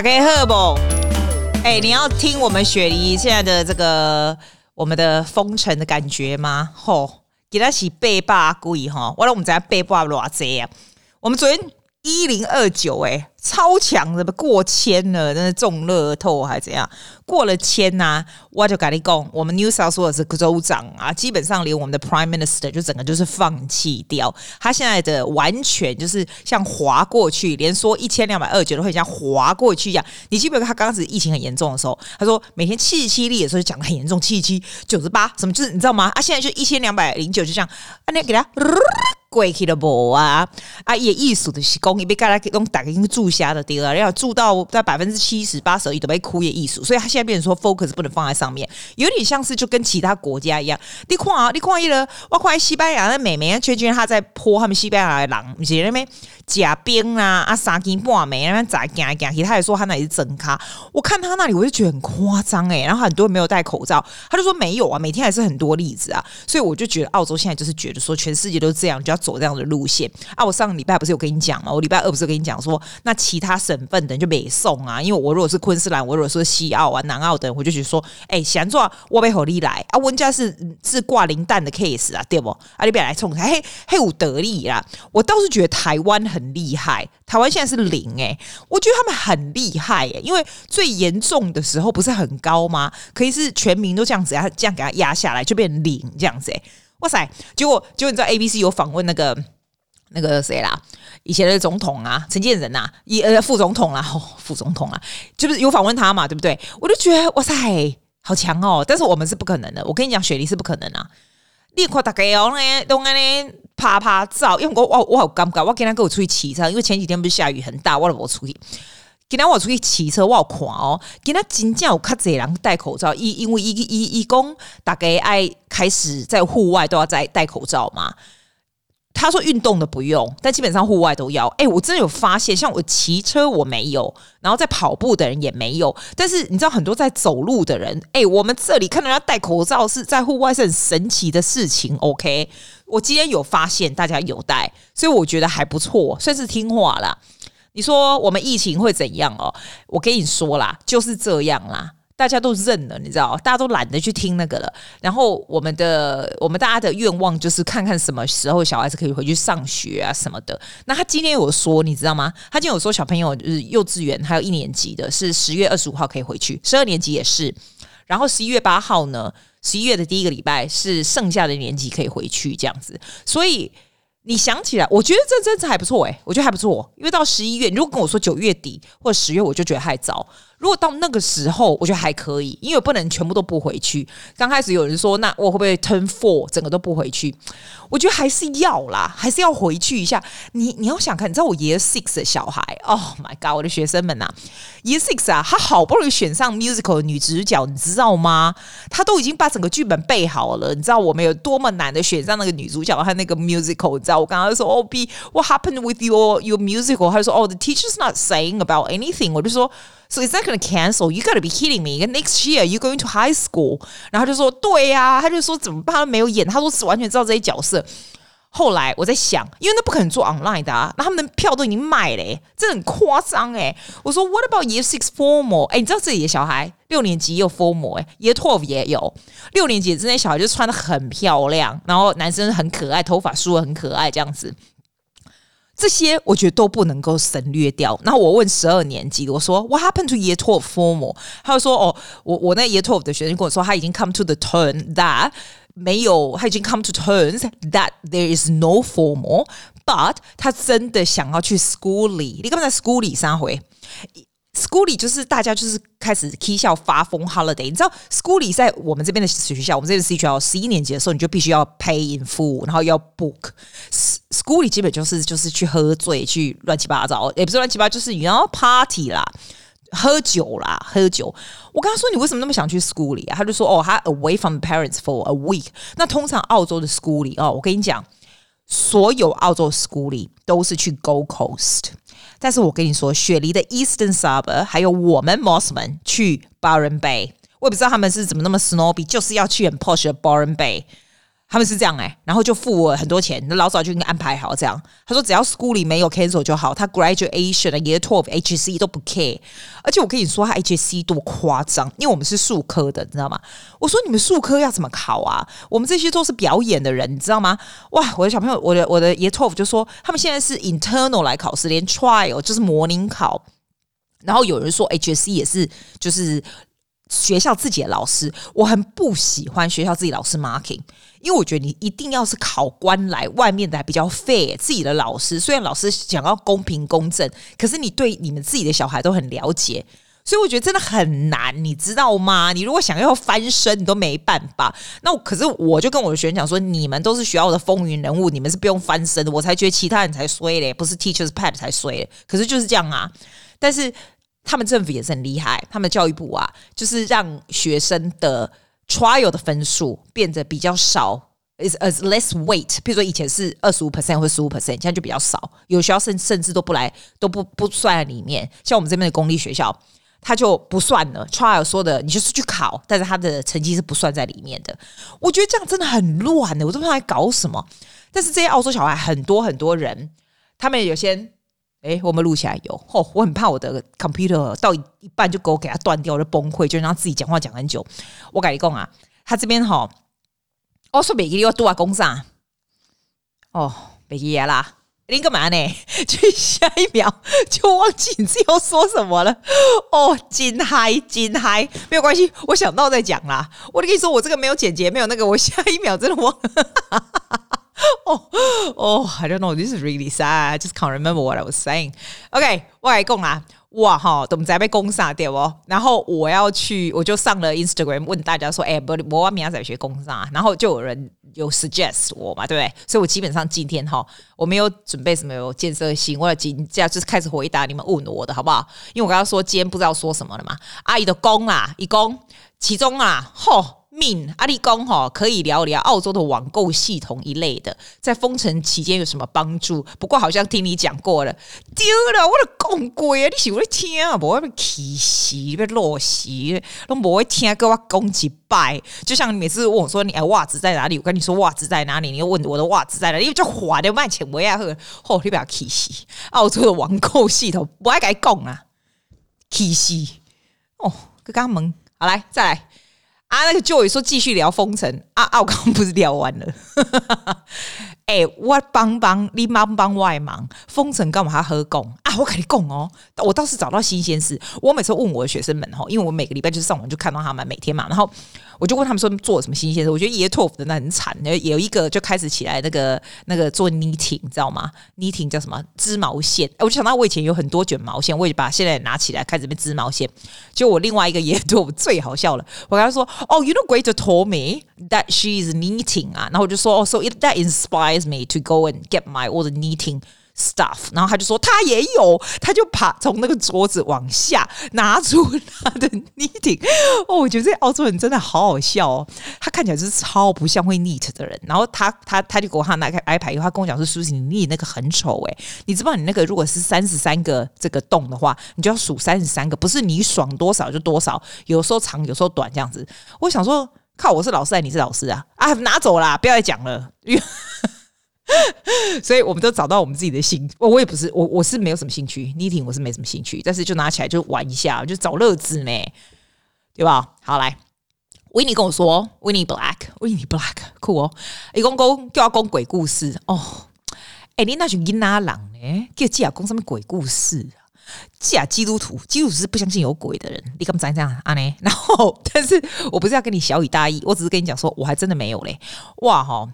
打开赫不？哎、你要听我们雪梨现在的这个我们的封尘的感觉吗？吼，给他起背霸贵哈，完了我们在背霸偌贼啊？我们昨天一零二九哎。超强的，过千了，真的中乐透还是怎样？过了千呐、我就跟你讲，我们 New South Wales 的州长啊，基本上连我们的 Prime Minister 就整个就是放弃掉，他现在的完全就是像滑过去，连说一千两百二十九都会像滑过去一样。你记不记得他刚开始疫情很严重的时候，他说每天七十七例的时候就讲的很严重，七十七九十八什么就是你知道吗？啊，现在就一千两百零九就这样，啊，你给他过去了不啊？啊，也意思的是讲，你别给他用打个注。下的第二要住到在百分之七十八十都被枯叶艺术，所以他现在变成说 focus 不能放在上面，有点像是就跟其他国家一样。你看啊，你看一了，我看西班牙的美眉，确实他在泼他们西班牙的狼，你知道没假冰啊啊三更半暝那边在行来行去，他也说他那里是真咖。我看他那里我就觉得很夸张哎，然后很多人没有戴口罩，他就说没有啊，每天还是很多例子啊，所以我就觉得澳洲现在就是觉得说全世界都是这样，就要走这样的路线啊。我上个礼拜不是有跟你讲吗？我礼拜二不是跟你讲说那。其他省份的就没送啊，因为我如果是昆士兰，我如果说西澳啊、南澳的，我就觉得说，哎、欸，想做我被火力来啊，温家是是挂零蛋的 case 啊，对不？啊，你别来冲，嘿，嘿，有得力啦。我倒是觉得台湾很很厉害，台湾现在是零哎、我觉得他们很厉害哎、因为最严重的时候不是很高吗？可以是全民都这样子，这样给他压下来就变零这样子哎、哇塞！结果结果你知道 ABC 有访问那个。那个谁啦，以前的总统啊，陈建仁呐，一呃副总统啦，哦，副总统啊，就是有访问他嘛，对不对？我就觉得哇塞，好强哦！但是我们是不可能的，我跟你讲，雪梨是不可能啊！你看大家哦，呢都安尼拍拍照，因为我我我好尴尬，我今天跟我出去骑车，因为前几天不是下雨很大，我都无出去。今天我出去骑车，我有看哦，今天真正有较侪人戴口罩，伊因为伊伊伊讲大家爱开始在户外都要在戴口罩嘛。他说运动的不用，但基本上户外都要。哎，我真的有发现，像我骑车我没有，然后在跑步的人也没有。但是你知道很多在走路的人，哎，我们这里看到人家戴口罩是在户外是很神奇的事情。OK，我今天有发现大家有戴，所以我觉得还不错，算是听话啦。你说我们疫情会怎样哦？我跟你说啦，就是这样啦。大家都认了，你知道，大家都懒得去听那个了。然后我们的我们大家的愿望就是看看什么时候小孩子可以回去上学啊什么的。那他今天有说，你知道吗？他今天有说小朋友就是幼稚园还有一年级的是十月二十五号可以回去，十二年级也是。然后十一月八号呢，十一月的第一个礼拜是剩下的年级可以回去这样子。所以你想起来，我觉得这真是还不错诶，我觉得还不错，因为到十一月，你如果跟我说九月底或者十月，我就觉得太早。如果到那个时候，我觉得还可以，因为不能全部都不回去。刚开始有人说，那我会不会 turn four 整个都不回去？我觉得还是要啦，还是要回去一下。你你要想看，你知道我 year six 的小孩，Oh my god，我的学生们呐，year six 啊，他好不容易选上 musical 的女主角，你知道吗？他都已经把整个剧本背好了。你知道我们有多么难的选上那个女主角，她那个 musical，你知道我刚刚说，Oh B，what happened with your your musical？他就说，Oh，the teacher's not saying about anything。我就说。So is that going to cancel? You got to be kidding me! Next year you going to high school？然后他就说对呀、啊，他就说怎么办？他没有演，他说是完全知道这些角色。后来我在想，因为那不可能做 online 的啊，那他们的票都已经卖了，这很夸张哎。我说 What about year six formal？哎，你知道自己的小孩六年级也有 formal 哎，year twelve 也有六年级之内小孩就穿得很漂亮，然后男生很可爱，头发梳得很可爱这样子。这些我觉得都不能够省略掉。然后我问十二年级的，我说 What happened to year twelve formal？他就说哦，我我那 year twelve 的学生跟我说，他已经 come to the turn that 没有，他已经 come to terms that there is no formal，but 他真的想要去 school 里。你刚在 school 里三回。School 里就是大家就是开始踢笑发疯 holiday，你知道 School 里在我们这边的学校，我们这边的学校十一年级的时候你就必须要 pay in full，然后要 book。School 里基本就是就是去喝醉，去乱七八糟，也不是乱七八糟，就是你要 party 啦，喝酒啦，喝酒。我跟他说你为什么那么想去 School 里啊？他就说哦，他 away from parents for a week。那通常澳洲的 School 里哦，我跟你讲，所有澳洲 School 里都是去 Gold Coast。但是我跟你说，雪梨的 Eastern Suburb 还有我们 Mosman 去 Byron Bay，我也不知道他们是怎么那么 snobby，就是要去很 posh 的 Byron Bay。他们是这样哎、然后就付我很多钱，老早就应该安排好这样。他说只要 school 里没有 cancel 就好，他 graduation 的 year twelve HC 都不 care。而且我跟你说，他 HC 多夸张，因为我们是术科的，你知道吗？我说你们术科要怎么考啊？我们这些都是表演的人，你知道吗？哇，我的小朋友，我的我的 year twelve 就说他们现在是 internal 来考试，连 trial 就是模拟考。然后有人说 HC 也是就是。学校自己的老师，我很不喜欢学校自己老师 marking，因为我觉得你一定要是考官来，外面的还比较费。自己的老师虽然老师想要公平公正，可是你对你们自己的小孩都很了解，所以我觉得真的很难，你知道吗？你如果想要翻身，你都没办法。那可是我就跟我的学生讲说，你们都是学校的风云人物，你们是不用翻身的，我才觉得其他人才衰嘞，不是 teachers pet 才衰。可是就是这样啊，但是。他们政府也是很厉害，他们教育部啊，就是让学生的 trial 的分数变得比较少，is as less weight。比如说以前是二十五 percent 或十五 percent，现在就比较少。有学校甚甚至都不来，都不不算在里面。像我们这边的公立学校，他就不算了。trial 说的，你就是去考，但是他的成绩是不算在里面的。我觉得这样真的很乱的，我都不知道在搞什么。但是这些澳洲小孩很多很多人，他们有些。哎，我们录起来有哦，我很怕我的 computer 到一半就给我给它断掉，我就崩溃，就让他自己讲话讲很久。我跟你讲啊，他这边哈，哦说北京要多少公啥？哦，北京啦，你干嘛呢？就下一秒就忘记你自己要说什么了。哦，金嗨，金嗨，没有关系，我想到再讲啦。我跟你说，我这个没有剪辑，没有那个，我下一秒真的忘。哦 哦，I don't know. This is really sad. I just can't remember what I was saying. OK，我来讲啦，哇哈，都不知被攻杀掉哦。然后我要去，我就上了 Instagram 问大家说，哎，不，我明天再学攻杀。然后就有人有 suggest 我嘛，对不对？所以我基本上今天哈，我没有准备什么有建设性，我要今这样就是开始回答你们问我的好不好？因为我刚刚说今天不知道说什么了嘛。阿姨的攻啊，一攻，其中啊，吼。命阿里公哈可以聊聊澳洲的网购系统一类的，在封城期间有什么帮助？不过好像听你讲过了，丢了我的公贵啊！你喜欢听啊？不会被气死，被落死，都不会听，给我讲几拜。就像你每次问我说你哎袜子在哪里？我跟你说袜子在哪里？你又问我的袜子在哪里？因为就滑的卖钱，我也喝。哦，你不要气死！澳洲的网购系统不爱该讲啊，气死！哦，刚刚门好来再来。啊，那个 Joy 说继续聊封城啊啊！我刚不是聊完了？哎、欸，我帮帮你忙帮外忙，封城干嘛还喝供啊？我跟你讲哦，我倒是找到新鲜事。我每次问我的学生们哈，因为我每个礼拜就是上网就看到他们每天嘛，然后。我就问他们说做什么新鲜事？我觉得 Year 12的那很惨，有一个就开始起来那个那个做 knitting，你知道吗？knitting 叫什么？织毛线。我就想到我以前有很多卷毛线，我也把现在拿起来开始变织毛线。就我另外一个 Year 12最好笑了，我跟他说：“哦，you know great told me that she is knitting 啊。”然后我就说：“哦，so it that inspires me to go and get my all the knitting。” stuff，然后他就说他也有，他就爬从那个桌子往下拿出他的 knitting。哦，我觉得这澳洲人真的好好笑哦，他看起来就是超不像会 knit 的人。然后他他他就给我他拿开 iPad，以后他跟我讲说：“舒淇，你 knit 那个很丑哎，你知不知道你那个如果是三十三个这个洞的话，你就要数三十三个，不是你爽多少就多少，有时候长，有时候短这样子。”我想说，靠，我是老师还是你是老师啊？啊，拿走啦，不要再讲了。所以我们都找到我们自己的兴，我我也不是我我是没有什么兴趣，knitting 我是没什么兴趣，但是就拿起来就玩一下，就找乐子呢，对吧？好来，Winnie 跟我说，Winnie Black，Winnie Black，酷哦，一公公就要讲鬼故事哦，哎，你那群囡仔人呢？叫记啊讲什么鬼故事啊？记啊基督徒，基督徒是不相信有鬼的人，你干嘛这样啊？呢？然后，但是我不是要跟你小以大意，我只是跟你讲说，我还真的没有嘞，哇哈！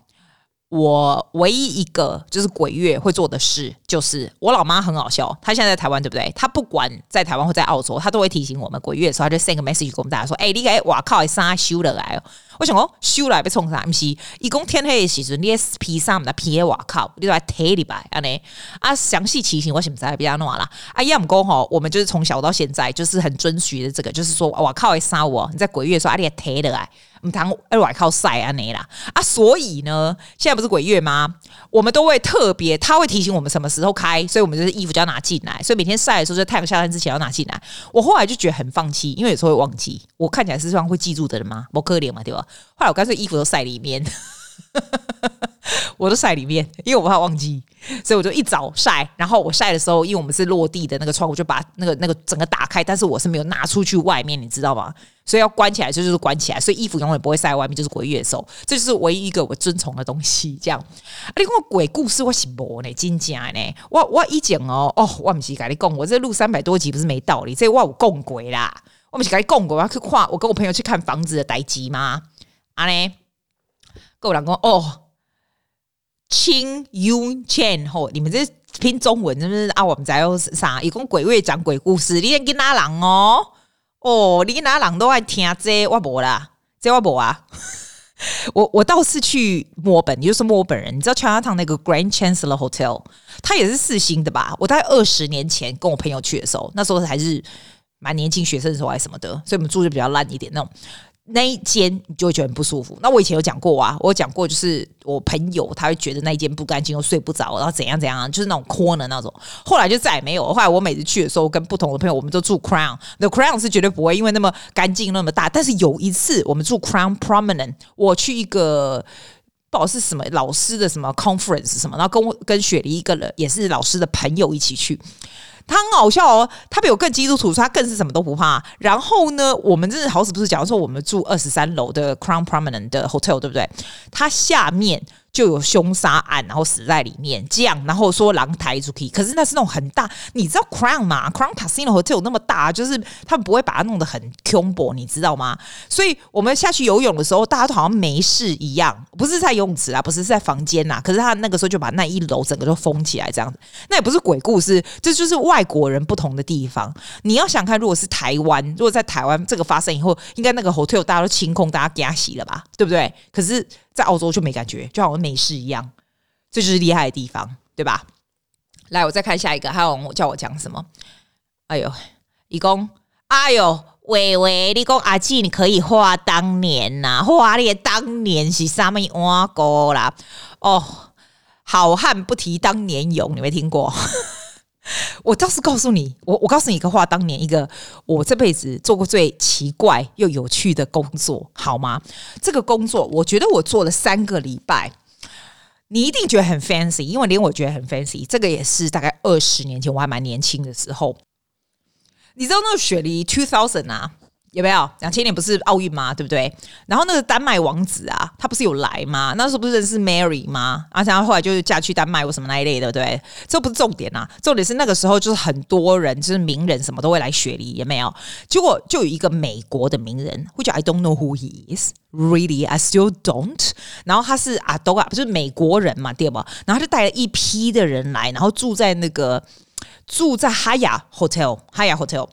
我唯一一个就是鬼月会做的事，就是我老妈很好笑。她现在在台湾，对不对？她不管在台湾或在澳洲，她都会提醒我们鬼月的时候，她就 send 个 message 给我们大家说：“哎、你个哇靠，啥修了来哦？”我想讲修来被冲啥？不是，一共天黑的时阵，你 P 上的 P A 哇靠，你都来贴礼拜安尼啊？详细提醒我什么在比较弄啦？啊，要么讲吼，我们就是从小到现在就是很遵循的这个，就是说哇靠，会杀我？你在鬼月的时候，阿你贴的来。唔通哎，外靠晒啊你啦啊！所以呢，现在不是鬼月吗？我们都会特别，他会提醒我们什么时候开，所以我们就是衣服就要拿进来。所以每天晒的时候，在太阳下山之前要拿进来。我后来就觉得很放弃，因为有时候会忘记。我看起来是这样会记住的人吗？不可怜嘛，对吧？后来我干脆衣服都晒里面。我都晒里面，因为我怕忘记，所以我就一早晒。然后我晒的时候，因为我们是落地的那个窗户，就把那个那个整个打开，但是我是没有拿出去外面，你知道吗？所以要关起来，就是关起来，所以衣服永远不会晒外面，就是鬼月寿，这就是唯一一个我遵从的东西。这样，另外鬼故事我是无呢，真假呢？我我以前哦哦，我不是跟你讲，我这录三百多集不是没道理，这我有讲鬼啦，我不是跟你讲过，我要去看，我跟我朋友去看房子的代志吗？啊呢，跟我老公哦。青 Yun Chen 吼，你们这拼中文是不是啊？我们在用啥？一共鬼月讲鬼故事，你跟哪人哦？哦，你跟哪人都爱听这我无啦，这我无啊。我我倒是去墨本，你就是墨本人，你知道 Chinatown 那个 Grand Chancellor Hotel，它也是四星的吧？我大概二十年前跟我朋友去的时候，那时候还是蛮年轻学生的时候，还是什么的，所以我们住的比较烂一点那种。那一间你就会觉得很不舒服。那我以前有讲过啊，我讲过就是我朋友他会觉得那一间不干净，又睡不着，然后怎样怎样，就是那种 corner 那种。后来就再也没有。后来我每次去的时候，跟不同的朋友，我们都住 Crown，The Crown 是绝对不会因为那么干净那么大。但是有一次我们住 Crown Promenade，我去一个不知道是什么老师的什么 conference 什么，然后跟我跟雪梨一个人也是老师的朋友一起去。他很好笑哦，他比我更基督徒，他更是什么都不怕。然后呢，我们真的好死不死，假如说我们住二十三楼的 Crown Prominent 的 Hotel，对不对？他下面。就有凶杀案，然后死在里面，这样，然后说狼抬出去，可是那是那种很大，你知道 Crown 吗？Crown Casino Hotel 有那么大，就是他们不会把它弄得很恐怖，你知道吗？所以我们下去游泳的时候，大家都好像没事一样，不是在游泳池啊，不是在房间呐，可是他那个时候就把那一楼整个都封起来，这样子，那也不是鬼故事，这就是外国人不同的地方。你要想看，如果是台湾，如果在台湾这个发生以后，应该那个 hotel 大家都清空，大家加洗了吧，对不对？可是。在澳洲就没感觉，就好像没事一样，这就是厉害的地方，对吧？来，我再看下一个，还有叫我讲什么？哎呦，一共，哎呦，喂喂，你讲阿季，你可以画当年呐、啊，画你当年是啥物碗糕啦？哦，好汉不提当年勇，你没听过？我倒是告诉你，我我告诉你一个话，当年一个我这辈子做过最奇怪又有趣的工作，好吗？这个工作，我觉得我做了三个礼拜，你一定觉得很 fancy，因为连我觉得很 fancy。这个也是大概二十年前，我还蛮年轻的时候，你知道那个雪梨 two thousand 啊？有没有？两千年不是奥运吗？对不对？然后那个丹麦王子啊，他不是有来吗？那时候不是认识 Mary 吗？啊，然后后来就是嫁去丹麦或什么那一类的，对不对？这不是重点啊，重点是那个时候就是很多人，就是名人什么都会来雪梨，有没有？结果就有一个美国的名人，我叫 I don't know who he is，really I still don't。然后他是阿多啊，不是美国人嘛，对吧？然后他就带了一批的人来，然后住在那个住在哈雅 Hotel，Hyatt Hotel。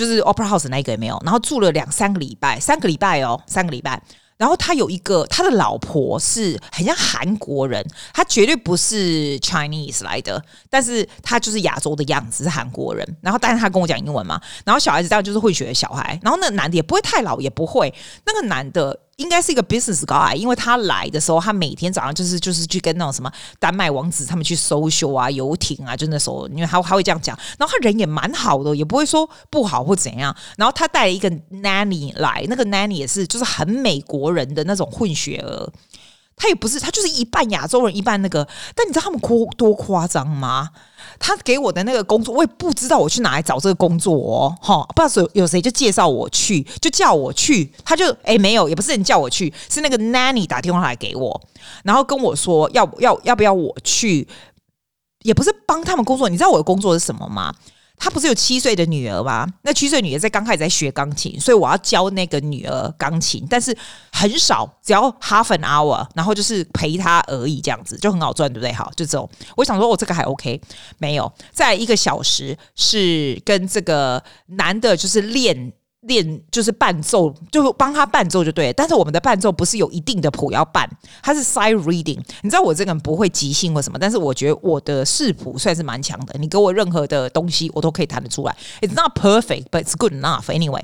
就是 Opera House 那一个也没有，然后住了两三个礼拜，三个礼拜哦，三个礼拜。然后他有一个，他的老婆是很像韩国人，他绝对不是 Chinese 来的，但是他就是亚洲的样子，是韩国人。然后，但是他跟我讲英文嘛，然后小孩子这样就是混血的小孩。然后那男的也不会太老，也不会，那个男的。应该是一个 business guy，因为他来的时候，他每天早上就是就是去跟那种什么丹麦王子他们去搜修啊、游艇啊，就那时候，因为他他会这样讲，然后他人也蛮好的，也不会说不好或怎样。然后他带了一个 nanny 来，那个 nanny 也是就是很美国人的那种混血儿，他也不是，他就是一半亚洲人，一半那个。但你知道他们夸多夸张吗？他给我的那个工作，我也不知道我去哪里找这个工作哦，哈，不知道有有谁就介绍我去，就叫我去，他就哎没有，也不是人叫我去，是那个 nanny 打电话来给我，然后跟我说要要要不要我去，也不是帮他们工作，你知道我的工作是什么吗？他不是有七岁的女儿吗？那七岁女儿在刚开始在学钢琴，所以我要教那个女儿钢琴，但是很少，只要 half an hour，然后就是陪她而已，这样子就很好赚，对不对？好，就这种。我想说，我这个还 OK，没有，再一个小时是跟这个男的，就是练。练就是伴奏，就帮他伴奏就对。但是我们的伴奏不是有一定的谱要伴，它是 side reading。你知道我这个人不会即兴或什么，但是我觉得我的视谱算是蛮强的。你给我任何的东西，我都可以弹得出来。It's not perfect, but it's good enough anyway。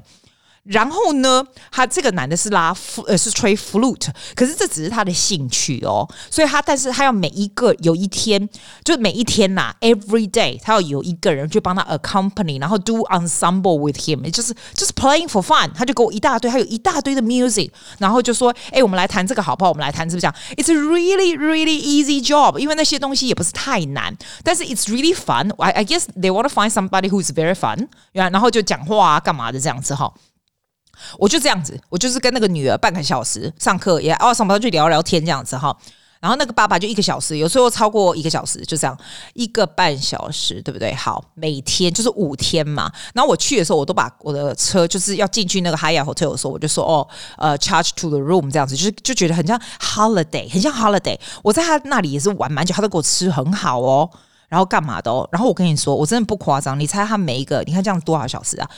然后呢，他这个男的是拉呃是吹 flute，可是这只是他的兴趣哦，所以他但是他要每一个有一天，就是每一天呐，every day，他要有一个人去帮他 accompany，然后 do ensemble with him，也就是就是 playing for fun，他就给我一大堆，他有一大堆的 music，然后就说，哎，我们来弹这个好不好？我们来弹是不是这样？It's a really really easy job，因为那些东西也不是太难，但是 it's really fun。I I guess they want to find somebody who is very fun，然后就讲话啊，干嘛的这样子哈。我就这样子，我就是跟那个女儿半个小时上课，也哦上班去聊聊天这样子哈。然后那个爸爸就一个小时，有时候超过一个小时，就这样一个半小时，对不对？好，每天就是五天嘛。然后我去的时候，我都把我的车就是要进去那个 Hyatt Hotel 的时候，我就说哦，呃，charge to the room 这样子，就是就觉得很像 holiday，很像 holiday。我在他那里也是玩蛮久，他都给我吃很好哦。然后干嘛的哦？然后我跟你说，我真的不夸张。你猜他每一个？你看这样多少小时啊？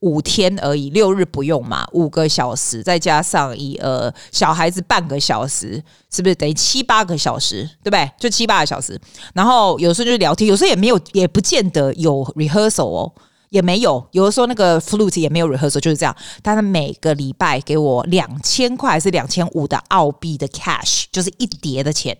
五天而已，六日不用嘛？五个小时，再加上一呃小孩子半个小时，是不是等于七八个小时？对不对？就七八个小时。然后有时候就是聊天，有时候也没有，也不见得有 rehearsal 哦，也没有。有的时候那个 flute 也没有 rehearsal，就是这样。但是每个礼拜给我两千块还是两千五的澳币的 cash，就是一叠的钱。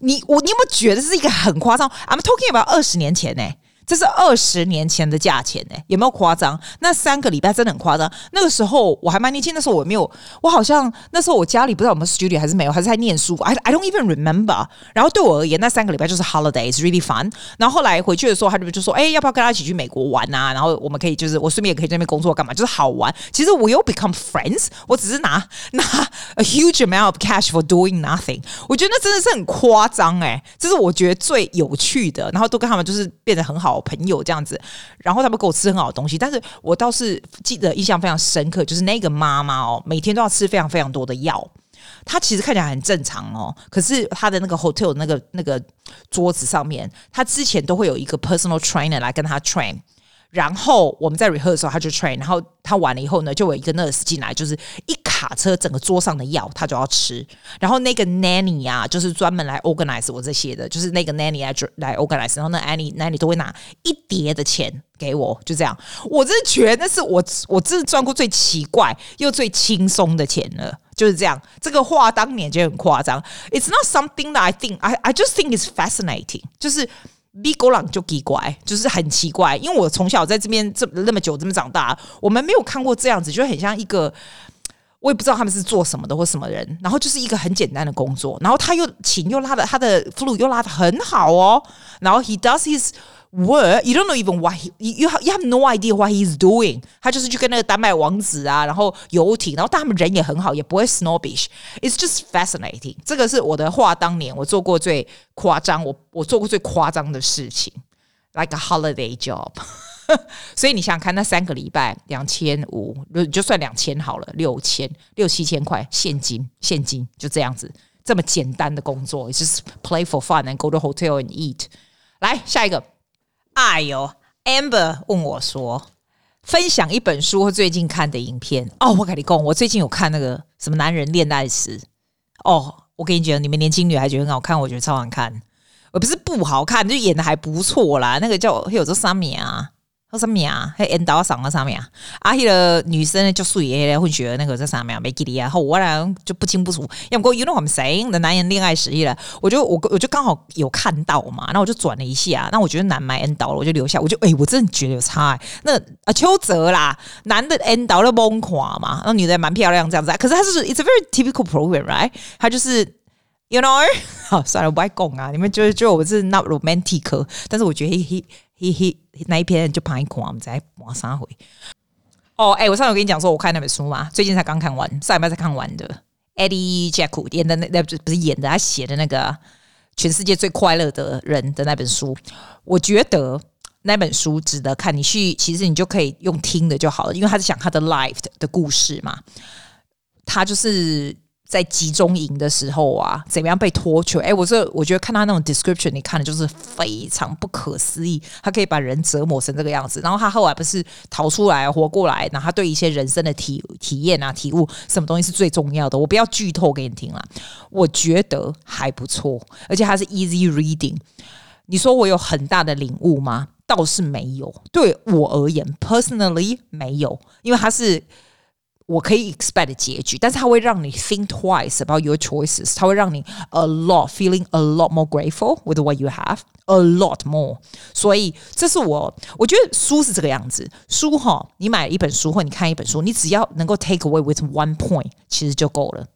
你我你有没有觉得是一个很夸张？I'm talking about 二十年前呢、这是二十年前的价钱呢，有没有夸张？那三个礼拜真的很夸张。那个时候我还蛮年轻，那时候我没有，我好像那时候我家里不知道我们 studio 还是没有，还是在念书。I I don't even remember。然后对我而言，那三个礼拜就是 holidays really fun。然后后来回去的时候，他就就说：“哎，要不要跟他一起去美国玩啊？然后我们可以就是我顺便也可以在那边工作干嘛？就是好玩。其实我有 become friends，我只是拿 拿 a huge amount of cash for doing nothing。我觉得那真的是很夸张哎，这是我觉得最有趣的。然后都跟他们就是变得很好。好朋友这样子，然后他们给我吃很好的东西，但是我倒是记得印象非常深刻，就是那个妈妈哦，每天都要吃非常非常多的药。她其实看起来很正常哦，可是她的那个 hotel 那个那个桌子上面，她之前都会有一个 personal trainer 来跟她 train。然后我们在 rehearsal 的时候，他就 train，然后他完了以后呢，就有一个 nurse 进来，就是一卡车整个桌上的药，他就要吃。然后那个 nanny 啊，就是专门来 organize 我这些的，就是那个 nanny 来来 organize，然后那 nanny nanny 都会拿一叠的钱给我，就这样。我真的觉得那是我我真的赚过最奇怪又最轻松的钱了，就是这样。这个话当年就很夸张，It's not something that I think I I just think is fascinating，就是。比狗狼就奇怪，就是很奇怪，因为我从小在这边这那么久这么长大，我们没有看过这样子，就很像一个，我也不知道他们是做什么的或什么人，然后就是一个很简单的工作，然后他又琴又拉的，他的 flute 又拉的很好哦，然后 he does his。What you don't know even what he you have you have no idea what he's doing。他就是去跟那个丹麦王子啊，然后游艇，然后但他们人也很好，也不会 snobbish。It's just fascinating。这个是我的话，当年我做过最夸张，我我做过最夸张的事情，like a holiday job。 所以你想想看，那三个礼拜两千五，就算两千好了，六千六七千块现金，现金就这样子，这么简单的工作，It's just play for fun and go to hotel and eat。来下一个。哎呦，Amber 问我说：“分享一本书或最近看的影片哦。”我跟你讲，我最近有看那个什么《男人恋爱时》哦。我跟你讲，你们年轻女孩觉得很好看，我觉得超好看。我不是不好看，就演的还不错啦。那个叫有这三名啊。那什么呀？还引导上了上面啊？啊，那个女生呢，就属于混血那个在上面没给你啊。后我俩就不清不楚。要不过 you know I'm saying 的男人恋爱时了，我就我我就刚好有看到嘛，那我就转了一下。那我觉得男买引导了，我就留下。我就哎、我真的觉得有差、那啊，邱泽啦，男的引导了崩垮嘛，那女的蛮漂亮这样子。可是他是 it's a very typical program，right？他就是 you know，好算了，我不爱讲啊。你们觉得就我是 not romantic，但是我觉得 he he he he。那一篇就拍一款，我们再往上回。哦，哎，我上次跟你讲说，我看那本书嘛，最近才刚看完，上礼拜才看完的。Eddie Jack 演的那那不是演的，他写的那个全世界最快乐的人的那本书，我觉得那本书值得看。你去，其实你就可以用听的就好了，因为他是讲他的 life 的故事嘛，他就是。在集中营的时候啊，怎么样被拖去？哎，我这我觉得看他那种 description，你看的就是非常不可思议。他可以把人折磨成这个样子，然后他后来不是逃出来活过来，然后他对一些人生的体体验啊、体悟，什么东西是最重要的？我不要剧透给你听了，我觉得还不错，而且它是 easy reading。你说我有很大的领悟吗？倒是没有，对我而言，personally 没有，因为它是。我可以 expect 的结局，但是它会让你 think twice about your choices，它会让你 a lot feeling a lot more grateful with what you have a lot more。所以这是我我觉得书是这个样子，书哈，你买一本书或你看一本书，你只要能够 take away with one point，其实就够了。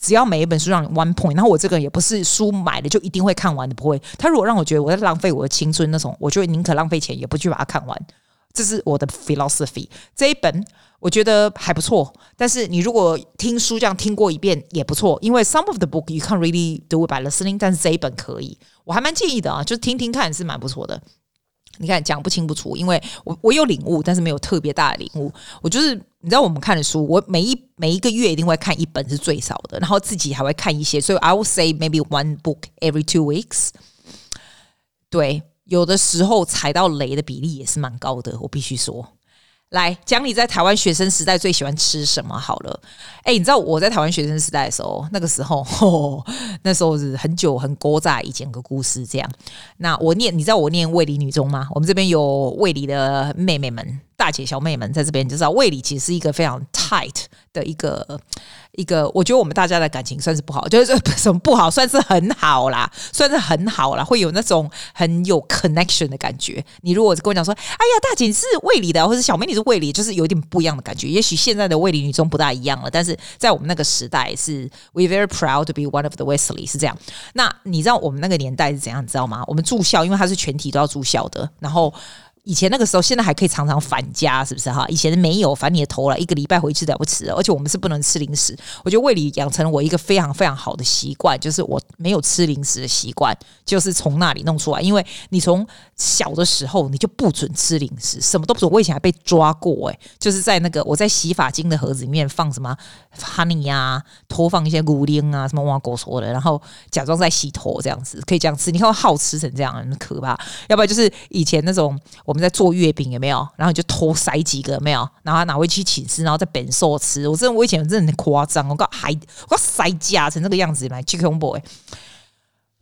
只要每一本书让你 one point，然后我这个也不是书买了就一定会看完的，不会。他如果让我觉得我在浪费我的青春那种，我就宁可浪费钱也不去把它看完。这是我的 philosophy。这一本我觉得还不错，但是你如果听书这样听过一遍也不错，因为 some of the book you can't really do it by listening，但是这一本可以，我还蛮建议的啊，就是听听看是蛮不错的。你看讲不清不楚，因为我我有领悟，但是没有特别大的领悟。我就是你知道我们看的书，我每一每一个月一定会看一本是最少的，然后自己还会看一些，所以 I will say maybe one book every two weeks。对。有的时候踩到雷的比例也是蛮高的，我必须说。来讲你在台湾学生时代最喜欢吃什么好了。哎，你知道我在台湾学生时代的时候，那个时候，吼、那时候是很久很古早以前个故事这样。那我念，你知道我念卫理女中吗？我们这边有卫理的妹妹们、大姐、小妹们在这边，你就知道卫理其实是一个非常 tight 的一个。一个，我觉得我们大家的感情算是不好，就是 什么不好，算是很好啦，算是很好啦，会有那种很有 connection 的感觉。你如果跟我讲说，哎呀，大姐你是卫理的，或者小妹你是卫理，就是有点不一样的感觉。也许现在的卫理女中不大一样了，但是在我们那个时代是 we very proud to be one of the Wesley 是这样。那你知道我们那个年代是怎样？你知道吗？我们住校，因为它是全体都要住校的，然后。以前那个时候，现在还可以常常返家，是不是哈？以前没有返你的头了，一个礼拜回去了不吃了。而且我们是不能吃零食。我觉得胃里养成了我一个非常非常好的习惯，就是我没有吃零食的习惯，就是从那里弄出来。因为你从小的时候你就不准吃零食，什么都不准。我以前还被抓过，诶，就是在那个我在洗发精的盒子里面放什么 honey 呀、啊，投放一些骨钉啊，什么哇狗说的，然后假装在洗头这样子，可以这样吃。你看我好吃成这样，很可怕。要不然就是以前那种我。我们在做月饼有没有？然后你就偷塞几个有没有？然后拿回去寝室，然后再本寿吃。我真的，我以前真的很夸张，我告还我塞夹成这个样子来 chicken boy。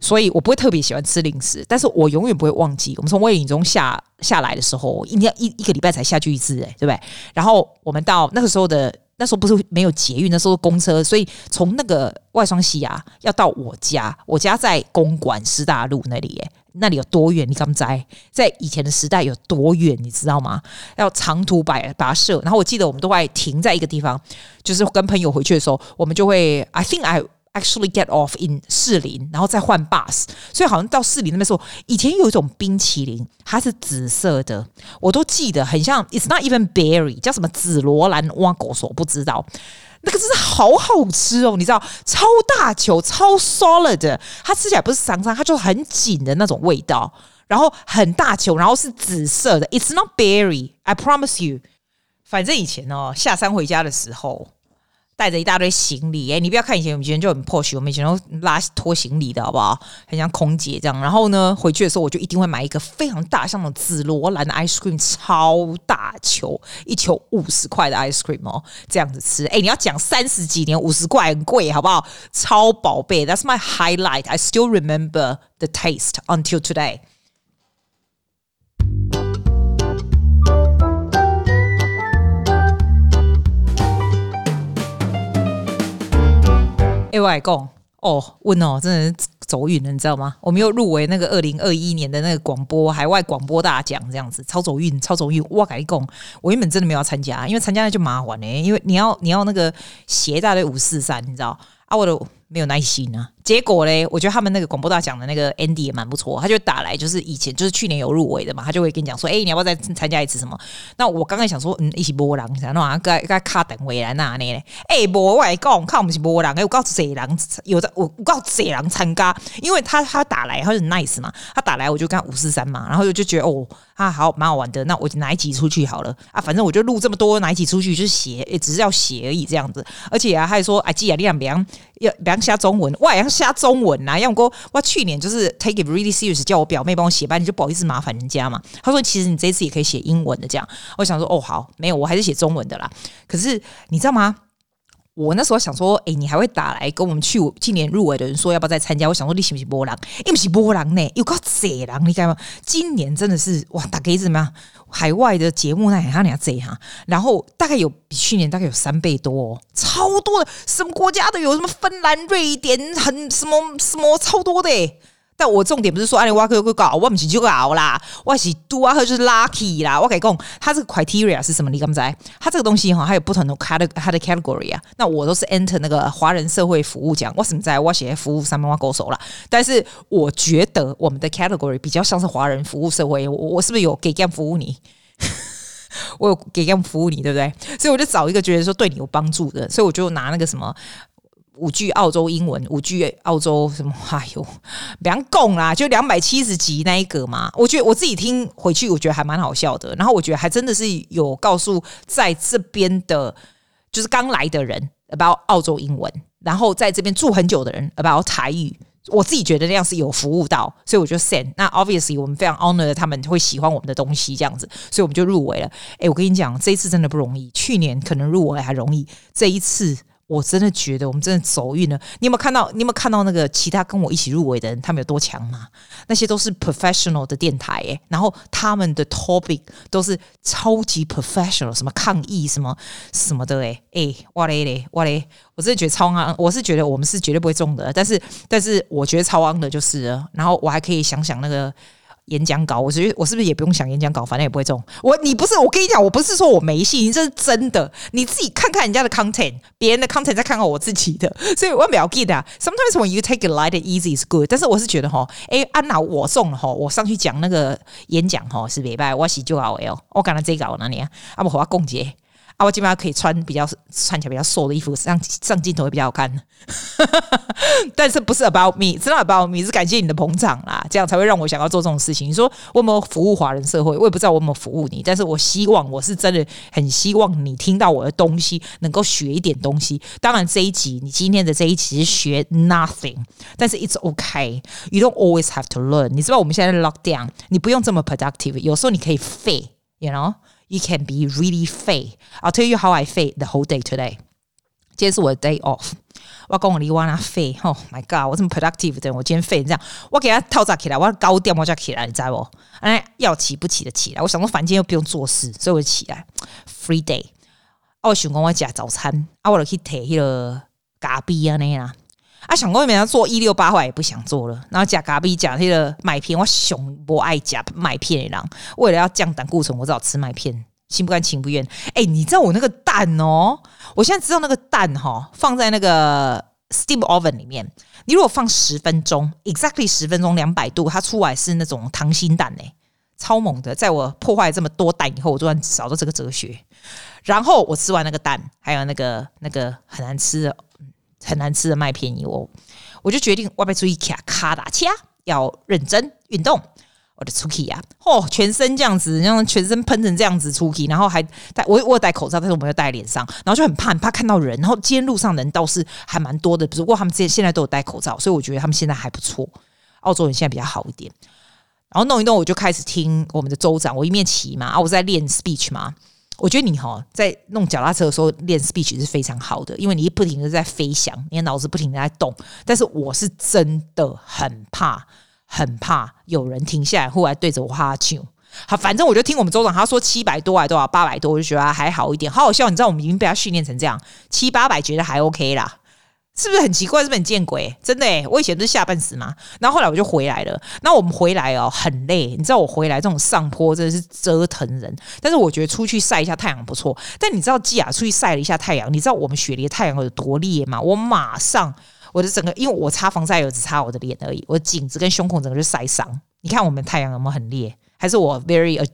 所以我不会特别喜欢吃零食，但是我永远不会忘记，我们从卫理中下下来的时候，一定要一一个礼拜才下去一次，哎，对不对？然后我们到那个时候的。那时候不是没有捷运，那时候公车，所以从那个外双溪啊，要到我家，我家在公馆师大路那里耶，那里有多远？你刚在在以前的时代有多远？你知道吗？要长途跋跋涉，然后我记得我们都会停在一个地方，就是跟朋友回去的时候，我们就会，I think I。Actually get off in 士林，然后再换 bus，所以好像到士林那边时候，以前有一种冰淇淋，它是紫色的，我都记得很像。It's not even berry，叫什么紫罗兰挖狗手不知道，那个真的好好吃哦，你知道，超大球，超 solid 的，它吃起来不是长长，它就很紧的那种味道，然后很大球，然后是紫色的。It's not berry，I promise you。反正以前哦，下山回家的时候。带着一大堆行李，哎、你不要看以前我们以前就很 posh，我们以前都拉拖行李的好不好？很像空姐这样。然后呢，回去的时候我就一定会买一个非常大，像那种紫罗兰的 ice cream，超大球，一球五十块的 ice cream 哦，这样子吃。哎、你要讲三十几年，五十块很贵，好不好？超宝贝，That's my highlight. I still remember the taste until today. 哎，外公哦，问哦，真的是走运了，你知道吗？我们又入围那个二零二一年的那个广播海外广播大奖，这样子超走运，超走运！我跟你讲，我原本真的没有参加，因为参加那就麻烦呢，因为你要你要那个写一大概五四三，你知道啊？我的没有耐心啊。结果嘞，我觉得他们那个广播大奖的那个 Andy 也蛮不错，他就打来，就是以前就是去年有入围的嘛，他就会跟你讲说，哎、你要不要再参加一次什么？那我刚才想说，嗯，一起波浪，然后该该卡等回来那呢？哎、欸，我外公看我们是波浪，哎，我告诉谁人有在，我我告诉谁人参加，因为他他打来，他是 nice 嘛，他打来我就跟五四三嘛，然后就觉得哦，啊好蛮好玩的，那我就拿一集出去好了啊，反正我就录这么多，拿一集出去就是写，也只是要写而已这样子，而且啊，他还说，哎，记啊，你两边要不要瞎中文，我要瞎中文呐。啊，要我我去年就是 take it really serious，叫我表妹帮我写班，你就不好意思麻烦人家嘛。他说其实你这次也可以写英文的这样。我想说哦好，没有，我还是写中文的啦。可是你知道吗？我那时候想说，哎、你还会打来跟我们去今年入围的人说要不要再参加？我想说你是不是波浪？因为是波浪呢，有够贼狼，你看吗？今年真的是哇，大概怎么样？海外的节目那他俩贼哈，然后大概有比去年大概有三倍多，超多的，什么国家都有，什么芬兰、瑞典，很什么什么超多的。但我重点不是说，哎，我可以搞，我不是就搞啦，我是多啊，就是 lucky 啦。我跟你讲，它这个 criteria 是什么？你敢不知道？它这个东西哈，还有不同的 cate 它的 category 啊。那我都是 enter 那个华人社会服务奖，我什么在？我写服务上面我够熟了。但是我觉得我们的 category 比较像是华人服务社会，我我是不是有给 game 服务你？我有给 game 服务你，对不对？所以我就找一个觉得说对你有帮助的，所以我就拿那个什么。五句澳洲英文，五句澳洲什么？哎呦，两共啦，就两百七十集那一个嘛。我觉得我自己听回去，我觉得还蛮好笑的。然后我觉得还真的是有告诉在这边的，就是刚来的人 about 澳洲英文，然后在这边住很久的人 about 台语。我自己觉得那样是有服务到，所以我就 send。那 obviously 我们非常 honor 他们会喜欢我们的东西，这样子，所以我们就入围了。哎，我跟你讲，这一次真的不容易。去年可能入围还容易，这一次。我真的觉得我们真的走运了。你有没有看到？你有没有看到那个其他跟我一起入围的人，他们有多强吗？那些都是 professional 的电台诶，然后他们的 topic 都是超级 professional，什么抗议什么什么的诶诶，哇嘞嘞哇嘞！我真的觉得超昂，我是觉得我们是绝对不会中的，但是但是我觉得超昂的就是，然后我还可以想想那个。演讲稿，我觉得我是不是也不用想演讲稿，反正也不会中。我你不是，我跟你讲，我不是说我没戏，你这是真的。你自己看看人家的 content，别人的 content，再看看我自己的。所以我没有记得。Sometimes when you take it light and easy is good，但是我是觉得哈，哎，安娜我中了哈，我上去讲那个演讲哈是礼拜，我是就好哦，我刚才这个哪里啊？啊，我和他共结。啊，我基本上可以穿比较穿起来比较瘦的衣服，上上镜头会比较好看。但是不是 about me，真的 about me 是感谢你的捧场啦，这样才会让我想要做这种事情。你说我有没有服务华人社会？我也不知道我有没有服务你，但是我希望我是真的很希望你听到我的东西，能够学一点东西。当然这一集你今天的这一集是学 nothing，但是 it's okay。You don't always have to learn。你知道我们现在 lock down，你不用这么 productive，有时候你可以废，you know。You can be really fake. I'll tell you how I fake the whole day today. 今天是我的 day off。我跟我离完了废。Oh my god！我这么 productive 的，我今天废这样。我给他套扎起来，我高调我就起来，你知道不？哎，要起不起的起来。我想说，反正又不用做事，所以我就起来。Free day。我想讲我吃早餐，啊，我就去提迄个咖啡啊那啦。啊，想过没要做一六八，后来也不想做了。然后加咖啡，加那个麦片，我熊不爱加麦片的人。为了要降胆固醇，我只好吃麦片，心不甘情不愿。哎、你知道我那个蛋哦？我现在知道那个蛋哈、哦，放在那个 steam oven 里面，你如果放十分钟，exactly 十分钟，两百度，它出来是那种溏心蛋哎，超猛的。在我破坏这么多蛋以后，我突然找到这个哲学。然后我吃完那个蛋，还有那个那个很难吃的。很难吃的麦片以后，我就决定外面出去卡卡打掐，要认真运动。我的出去呀，哦，全身这样子，然后全身喷成这样子出去，然后还戴我我有戴口罩，但是我没有戴脸上，然后就很怕很怕看到人。然后今天路上人倒是还蛮多的，不过他们现现在都有戴口罩，所以我觉得他们现在还不错。澳洲人现在比较好一点。然后弄一弄，我就开始听我们的州长，我一面骑嘛，啊，我在练 speech 嘛。我觉得你哈在弄脚踏车的时候练 speech 是非常好的，因为你不停的在飞翔，你的脑子不停的在动。但是我是真的很怕，很怕有人停下来，忽然对着我哈啾。好，反正我就听我们州长他说七百多还多少八百多，我就觉得还好一点，好好笑。你知道我们已经被他训练成这样，七八百觉得还 OK 啦。是不是很奇怪？是不是很见鬼？真的诶，我以前不是下半死嘛，然后后来我就回来了。那我们回来哦，很累。你知道我回来这种上坡真的是折腾人。但是我觉得出去晒一下太阳不错。但你知道基亚出去晒了一下太阳，你知道我们雪梨的太阳有多烈吗？我马上我的整个，因为我擦防晒油只擦我的脸而已，我颈子跟胸口整个就晒伤。你看我们太阳有没有很烈？还是我 very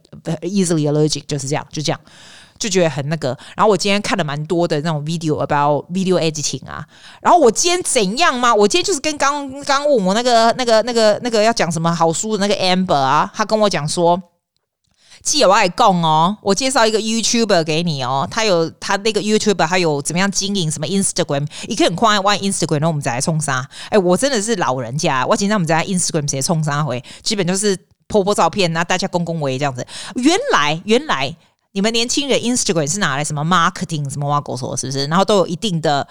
easily allergic？就是这样，就这样。就觉得很那个，然后我今天看了蛮多的那种 video about video editing 啊，然后我今天怎样吗？我今天就是跟刚刚问我那个那个那个那个要讲什么好书的那个 Amber 啊，他跟我讲说，既有爱供哦，我介绍一个 YouTuber 给你哦，他有他那个 YouTuber 他有怎么样经营什么 Instagram，你可以很快玩 Instagram，然后我们再来冲杀。哎，我真的是老人家，我今天我们在 Instagram 直接冲杀回，基本就是婆婆照片，那大家恭恭维这样子。原来原来。你们年轻人 Instagram 是拿来什么 marketing 什么挖狗手是不是？然后都有一定的、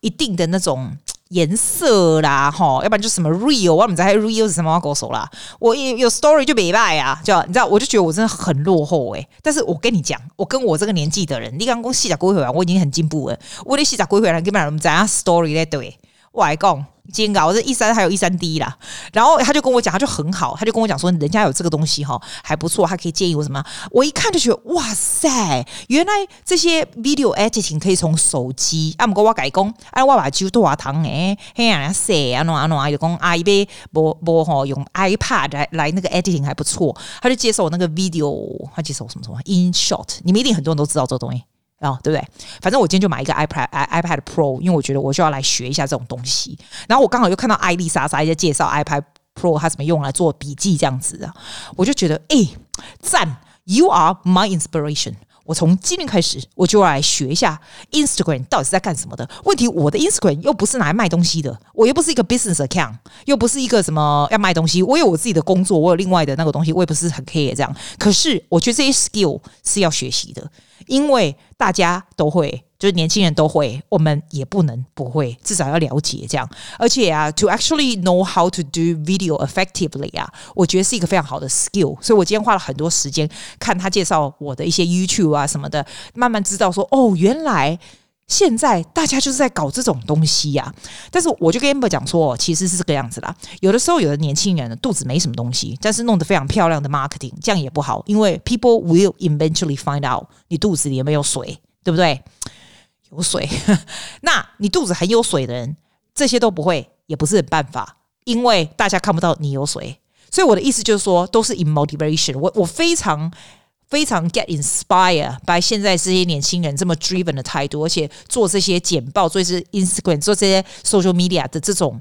一定的那种 颜色啦，哈，要不然就什么 real，我们在 real 是什么挖狗手啦。我有有 story 就没卖啊，就你知道，我就觉得我真的很落后哎、欸。但是我跟你讲，我跟我这个年纪的人，你刚刚细讲归回来，我已经很进步了。我的细讲归回来，基本上我们怎样 story 在对，我来讲。煎熬，这一三还有一三 D 啦，然后他就跟我讲，他就很好，他就跟我讲说，人家有这个东西哈，还不错，他可以建议我什么？我一看就觉得，哇塞，原来这些 video editing 可以从手机，啊，不过我改工，啊，我把旧多少堂诶，嘿呀，写啊，弄啊弄啊，就讲啊，一杯播播哈，用 iPad 来来那个 editing 还不错，他就介绍我那个 video，他介绍我什么什么 InShot，你们一定很多人都知道这个东西。哦，对不对？反正我今天就买一个 iPad iPad Pro，因为我觉得我就要来学一下这种东西。然后我刚好又看到艾丽莎莎在介绍 iPad Pro，它怎么用来做笔记这样子啊，我就觉得哎，赞！You are my inspiration。我从今天开始，我就要来学一下 Instagram 到底是在干什么的。问题，我的 Instagram 又不是拿来卖东西的，我又不是一个 business account，又不是一个什么要卖东西。我有我自己的工作，我有另外的那个东西，我也不是很 care 这样。可是，我觉得这些 skill 是要学习的，因为大家都会。就是年轻人都会，我们也不能不会，至少要了解这样。而且啊，to actually know how to do video effectively 啊，我觉得是一个非常好的 skill。所以我今天花了很多时间看他介绍我的一些 YouTube 啊什么的，慢慢知道说，哦，原来现在大家就是在搞这种东西呀、但是我就跟 Amber 讲说，其实是这个样子啦。有的时候，有的年轻人的肚子没什么东西，但是弄得非常漂亮的 marketing，这样也不好，因为 people will eventually find out 你肚子里有没有水，对不对？有水，那你肚子很有水的人，这些都不会，也不是办法，因为大家看不到你有水。所以我的意思就是说，都是 in motivation。我我非常非常 get inspired by 现在这些年轻人这么 driven 的态度，而且做这些简报，做这些 Instagram，做这些 social media 的这种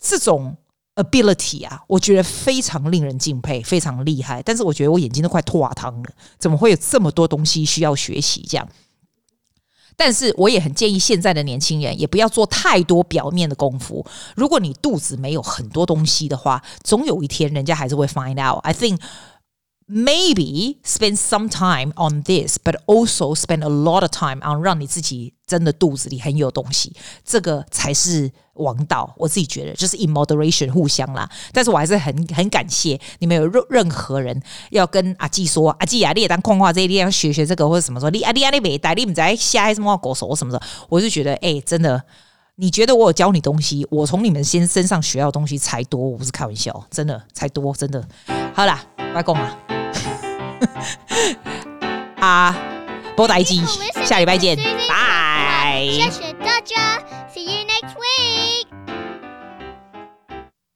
这种 ability 啊，我觉得非常令人敬佩，非常厉害。但是我觉得我眼睛都快脱汤了，怎么会有这么多东西需要学习？这样。但是我也很建议现在的年轻人也不要做太多表面的功夫。如果你肚子没有很多东西的话，总有一天人家还是会 find out。I think maybe spend some time on this, but also spend a lot of time on 让你自己真的肚子里很有东西，这个才是。王道，我自己觉得就是 in moderation 互相啦，但是我还是很很感谢你们有任任何人要跟阿纪说，阿纪啊，你也当矿话这一定要学学这个或者什么说，你阿弟阿你没带，你们在瞎什么狗手什么的，我就觉得哎、真的，你觉得我有教你东西，我从你们先身上学到东西才多，我不是开玩笑，真的才多，真的。好啦，拜共 啊，啊，波一机，下礼拜见，拜。谢谢大家，See you next week。